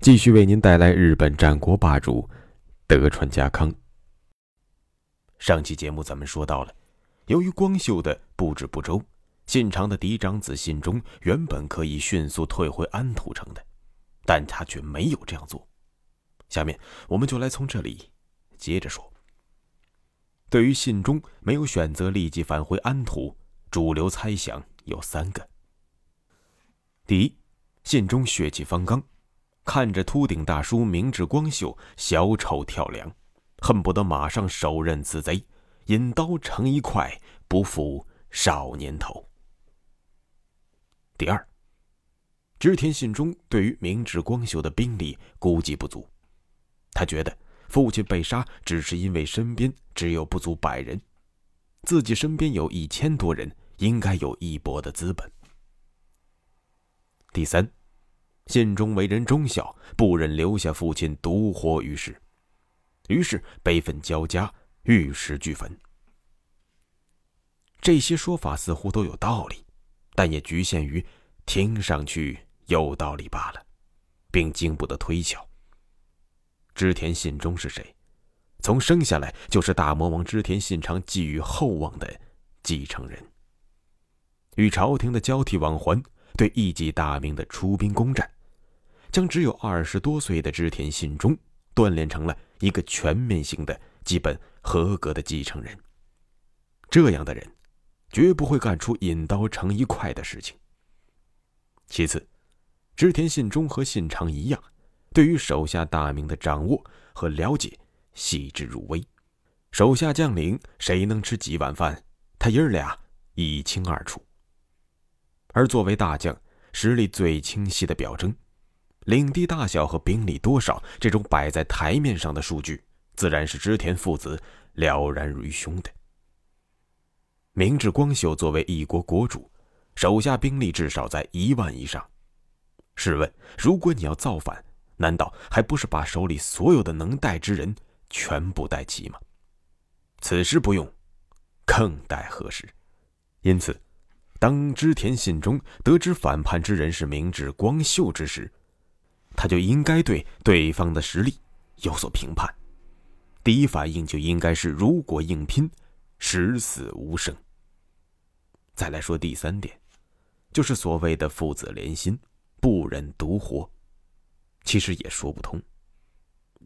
继续为您带来日本战国霸主德川家康。上期节目咱们说到了，由于光秀的布置不周，信长的嫡长子信忠原本可以迅速退回安土城的，但他却没有这样做。下面我们就来从这里接着说。对于信忠没有选择立即返回安土，主流猜想有三个：第一，信忠血气方刚。看着秃顶大叔明智光秀小丑跳梁，恨不得马上手刃此贼，引刀成一块，不负少年头。第二，织田信忠对于明智光秀的兵力估计不足，他觉得父亲被杀只是因为身边只有不足百人，自己身边有一千多人，应该有一搏的资本。第三。信中为人忠孝，不忍留下父亲独活于世，于是悲愤交加，玉石俱焚。这些说法似乎都有道理，但也局限于听上去有道理罢了，并经不得推敲。织田信忠是谁？从生下来就是大魔王织田信长寄予厚望的继承人，与朝廷的交替往还，对一己大名的出兵攻占。将只有二十多岁的织田信忠锻炼成了一个全面性的、基本合格的继承人。这样的人，绝不会干出引刀成一块的事情。其次，织田信忠和信长一样，对于手下大名的掌握和了解细致入微，手下将领谁能吃几碗饭，他爷儿俩一清二楚。而作为大将，实力最清晰的表征。领地大小和兵力多少这种摆在台面上的数据，自然是织田父子了然于胸的。明智光秀作为一国国主，手下兵力至少在一万以上。试问，如果你要造反，难道还不是把手里所有的能带之人全部带齐吗？此时不用，更待何时？因此，当织田信忠得知反叛之人是明智光秀之时，他就应该对对方的实力有所评判，第一反应就应该是如果硬拼，十死无生。再来说第三点，就是所谓的父子连心，不忍独活，其实也说不通。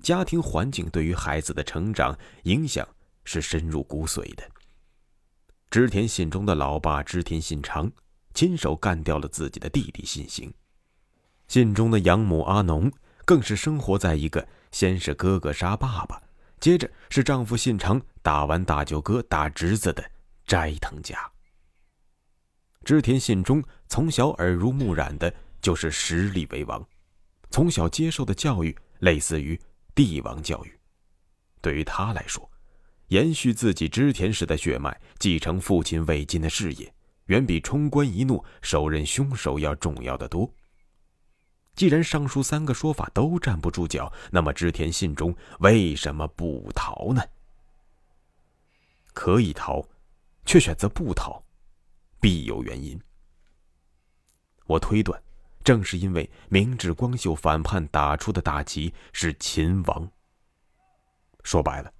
家庭环境对于孩子的成长影响是深入骨髓的。织田信忠的老爸织田信长亲手干掉了自己的弟弟信行。信中的养母阿农更是生活在一个先是哥哥杀爸爸，接着是丈夫信长打完大舅哥打侄子的斋藤家。织田信忠从小耳濡目染的就是实力为王，从小接受的教育类似于帝王教育。对于他来说，延续自己织田氏的血脉，继承父亲未尽的事业，远比冲冠一怒、手刃凶手要重要的多。既然上述三个说法都站不住脚，那么织田信忠为什么不逃呢？可以逃，却选择不逃，必有原因。我推断，正是因为明智光秀反叛打出的大旗是秦王。说白了，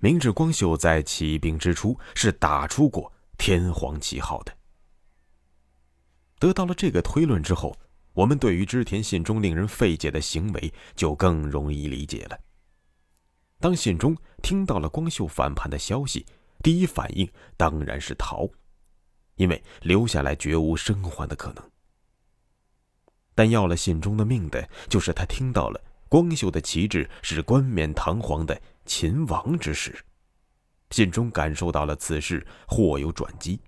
明智光秀在起兵之初是打出过天皇旗号的。得到了这个推论之后。我们对于织田信忠令人费解的行为就更容易理解了。当信忠听到了光秀反叛的消息，第一反应当然是逃，因为留下来绝无生还的可能。但要了信忠的命的，就是他听到了光秀的旗帜是冠冕堂皇的秦王之时，信忠感受到了此事或有转机，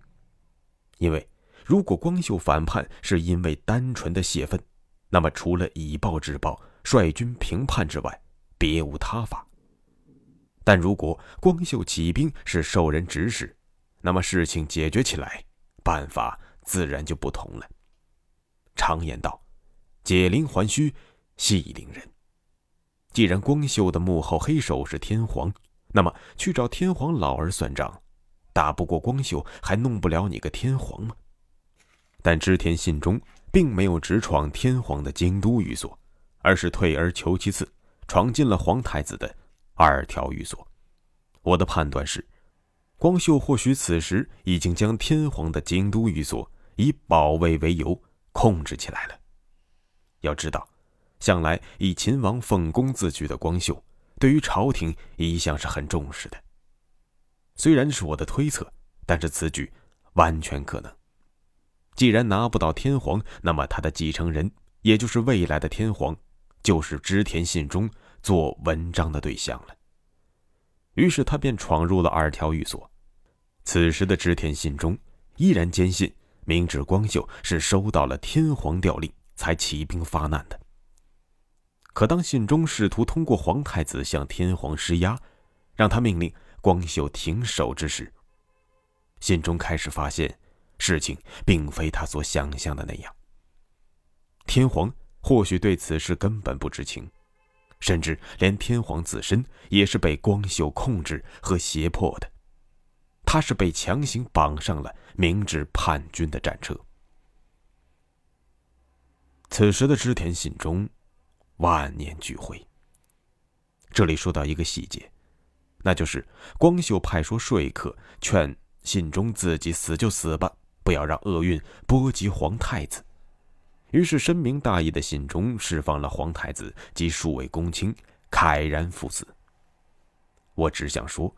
因为。如果光秀反叛是因为单纯的泄愤，那么除了以暴制暴，率军平叛之外，别无他法。但如果光秀起兵是受人指使，那么事情解决起来，办法自然就不同了。常言道：“解铃还须系铃人。”既然光秀的幕后黑手是天皇，那么去找天皇老儿算账，打不过光秀，还弄不了你个天皇吗？但织田信忠并没有直闯天皇的京都寓所，而是退而求其次，闯进了皇太子的。二条寓所，我的判断是，光秀或许此时已经将天皇的京都寓所以保卫为由控制起来了。要知道，向来以秦王奉公自居的光秀，对于朝廷一向是很重视的。虽然是我的推测，但是此举完全可能。既然拿不到天皇，那么他的继承人，也就是未来的天皇，就是织田信忠。做文章的对象了。于是他便闯入了二条寓所。此时的织田信忠依然坚信明智光秀是收到了天皇调令才起兵发难的。可当信忠试图通过皇太子向天皇施压，让他命令光秀停手之时，信忠开始发现事情并非他所想象的那样。天皇或许对此事根本不知情。甚至连天皇自身也是被光秀控制和胁迫的，他是被强行绑上了明智叛军的战车。此时的织田信忠，万念俱灰。这里说到一个细节，那就是光秀派出说客劝信忠自己死就死吧，不要让厄运波及皇太子。于是深明大义的信中释放了皇太子及数位公卿，慨然赴死。我只想说，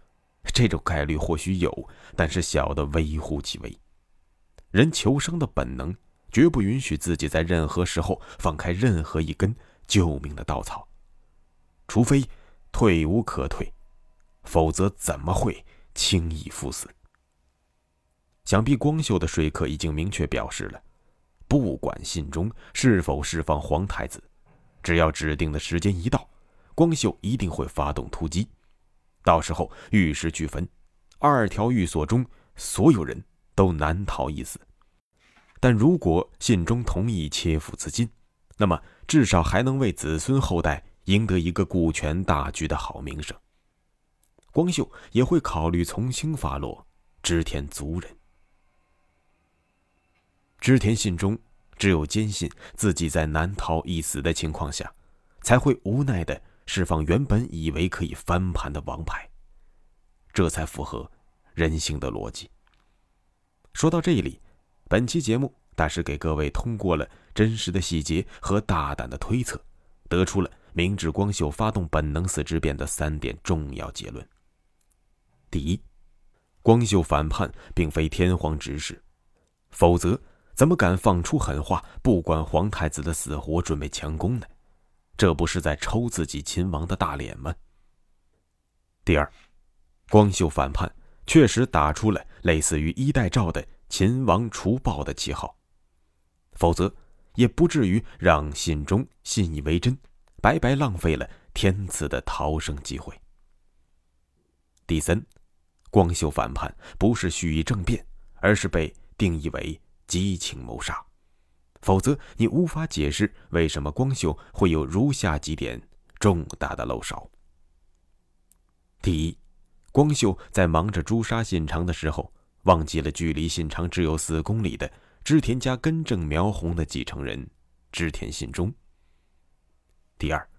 这种概率或许有，但是小的微乎其微。人求生的本能，绝不允许自己在任何时候放开任何一根救命的稻草，除非退无可退，否则怎么会轻易赴死？想必光秀的说客已经明确表示了。不管信中是否释放皇太子，只要指定的时间一到，光秀一定会发动突击。到时候玉石俱焚，二条寓所中所有人都难逃一死。但如果信中同意切腹自尽，那么至少还能为子孙后代赢得一个顾全大局的好名声。光秀也会考虑从轻发落织田族人。织田信忠只有坚信自己在难逃一死的情况下，才会无奈的释放原本以为可以翻盘的王牌，这才符合人性的逻辑。说到这里，本期节目大师给各位通过了真实的细节和大胆的推测，得出了明智光秀发动本能寺之变的三点重要结论：第一，光秀反叛并非天皇指使，否则。怎么敢放出狠话，不管皇太子的死活，准备强攻呢？这不是在抽自己秦王的大脸吗？第二，光秀反叛确实打出了类似于一代诏的秦王除暴的旗号，否则也不至于让信中信以为真，白白浪费了天赐的逃生机会。第三，光秀反叛不是蓄意政变，而是被定义为。激情谋杀，否则你无法解释为什么光秀会有如下几点重大的漏勺。第一，光秀在忙着诛杀信长的时候，忘记了距离信长只有四公里的织田家根正苗红的继承人织田信忠。第二，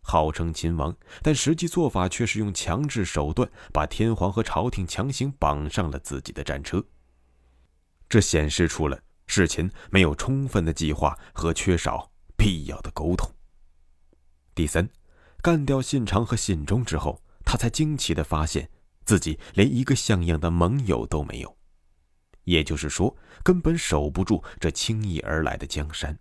号称秦王，但实际做法却是用强制手段把天皇和朝廷强行绑上了自己的战车。这显示出了事前没有充分的计划和缺少必要的沟通。第三，干掉信长和信忠之后，他才惊奇的发现自己连一个像样的盟友都没有，也就是说，根本守不住这轻易而来的江山。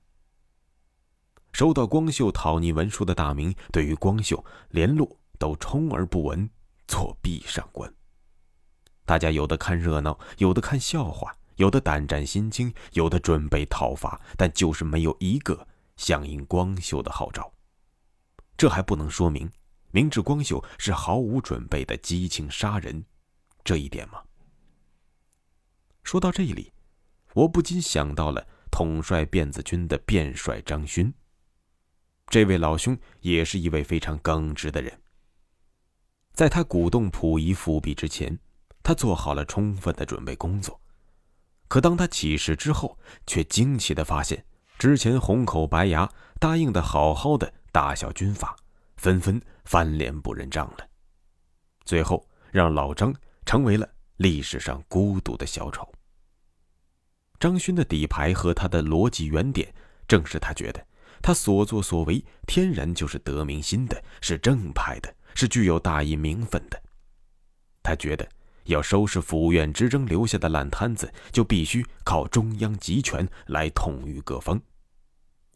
收到光秀讨逆文书的大明，对于光秀联络都充耳不闻，作壁上观。大家有的看热闹，有的看笑话。有的胆战心惊，有的准备讨伐，但就是没有一个响应光秀的号召。这还不能说明明智光秀是毫无准备的激情杀人这一点吗？说到这里，我不禁想到了统帅辫子军的辫帅张勋。这位老兄也是一位非常耿直的人。在他鼓动溥仪复辟之前，他做好了充分的准备工作。可当他起事之后，却惊奇的发现，之前红口白牙答应的好好的大小军阀，纷纷翻脸不认账了。最后，让老张成为了历史上孤独的小丑。张勋的底牌和他的逻辑原点，正是他觉得。他所作所为天然就是得民心的，是正派的，是具有大义名分的。他觉得要收拾府院之争留下的烂摊子，就必须靠中央集权来统御各方。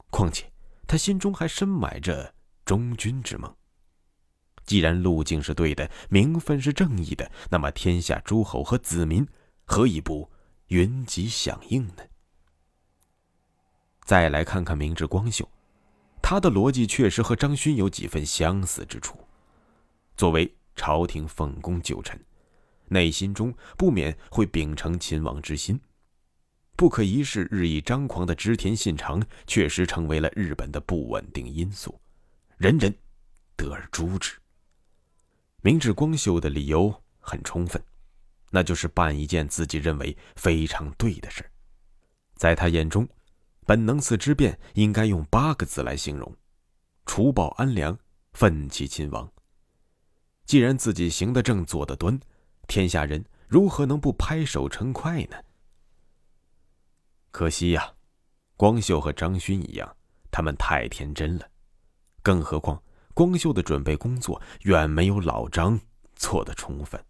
况且他心中还深埋着忠君之梦。既然路径是对的，名分是正义的，那么天下诸侯和子民何以不云集响应呢？再来看看明智光秀，他的逻辑确实和张勋有几分相似之处。作为朝廷奉公旧臣，内心中不免会秉承秦王之心。不可一世、日益张狂的织田信长，确实成为了日本的不稳定因素，人人得而诛之。明智光秀的理由很充分，那就是办一件自己认为非常对的事，在他眼中。本能寺之变应该用八个字来形容：除暴安良，奋起亲王。既然自己行得正，坐得端，天下人如何能不拍手称快呢？可惜呀，光秀和张勋一样，他们太天真了。更何况，光秀的准备工作远没有老张做的充分，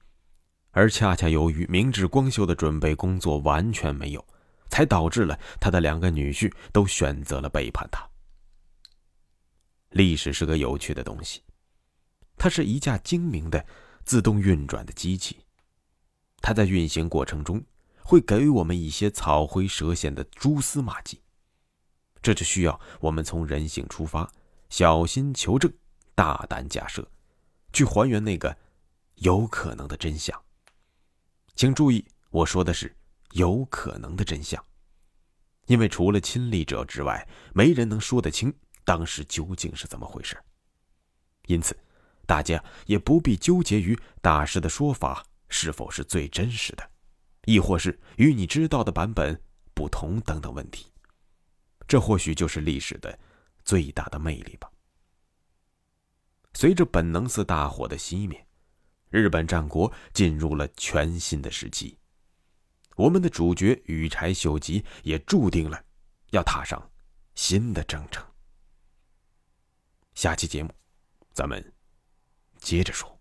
而恰恰由于明智光秀的准备工作完全没有。才导致了他的两个女婿都选择了背叛他。历史是个有趣的东西，它是一架精明的自动运转的机器，它在运行过程中会给我们一些草灰蛇线的蛛丝马迹，这就需要我们从人性出发，小心求证，大胆假设，去还原那个有可能的真相。请注意，我说的是。有可能的真相，因为除了亲历者之外，没人能说得清当时究竟是怎么回事。因此，大家也不必纠结于大师的说法是否是最真实的，亦或是与你知道的版本不同等等问题。这或许就是历史的最大的魅力吧。随着本能寺大火的熄灭，日本战国进入了全新的时期。我们的主角羽柴秀吉也注定了要踏上新的征程。下期节目，咱们接着说。